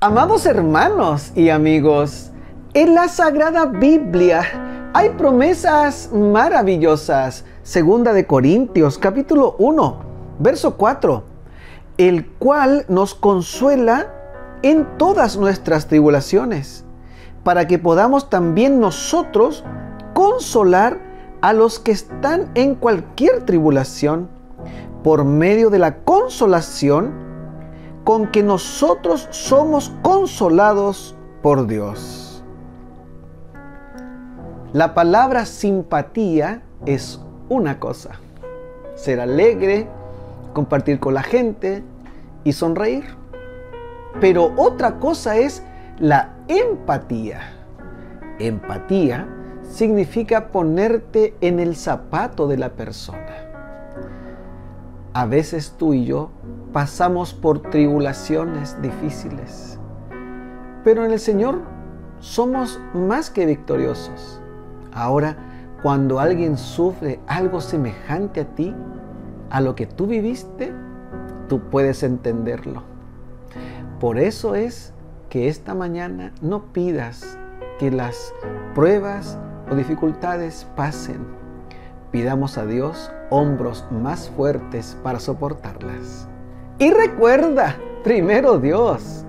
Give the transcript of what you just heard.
Amados hermanos y amigos, en la Sagrada Biblia hay promesas maravillosas. Segunda de Corintios, capítulo 1, verso 4, el cual nos consuela en todas nuestras tribulaciones, para que podamos también nosotros consolar a los que están en cualquier tribulación por medio de la consolación con que nosotros somos consolados por Dios. La palabra simpatía es una cosa. Ser alegre, compartir con la gente y sonreír. Pero otra cosa es la empatía. Empatía significa ponerte en el zapato de la persona a veces tú y yo pasamos por tribulaciones difíciles, pero en el Señor somos más que victoriosos. Ahora, cuando alguien sufre algo semejante a ti, a lo que tú viviste, tú puedes entenderlo. Por eso es que esta mañana no pidas que las pruebas o dificultades pasen pidamos a Dios hombros más fuertes para soportarlas. Y recuerda, primero Dios,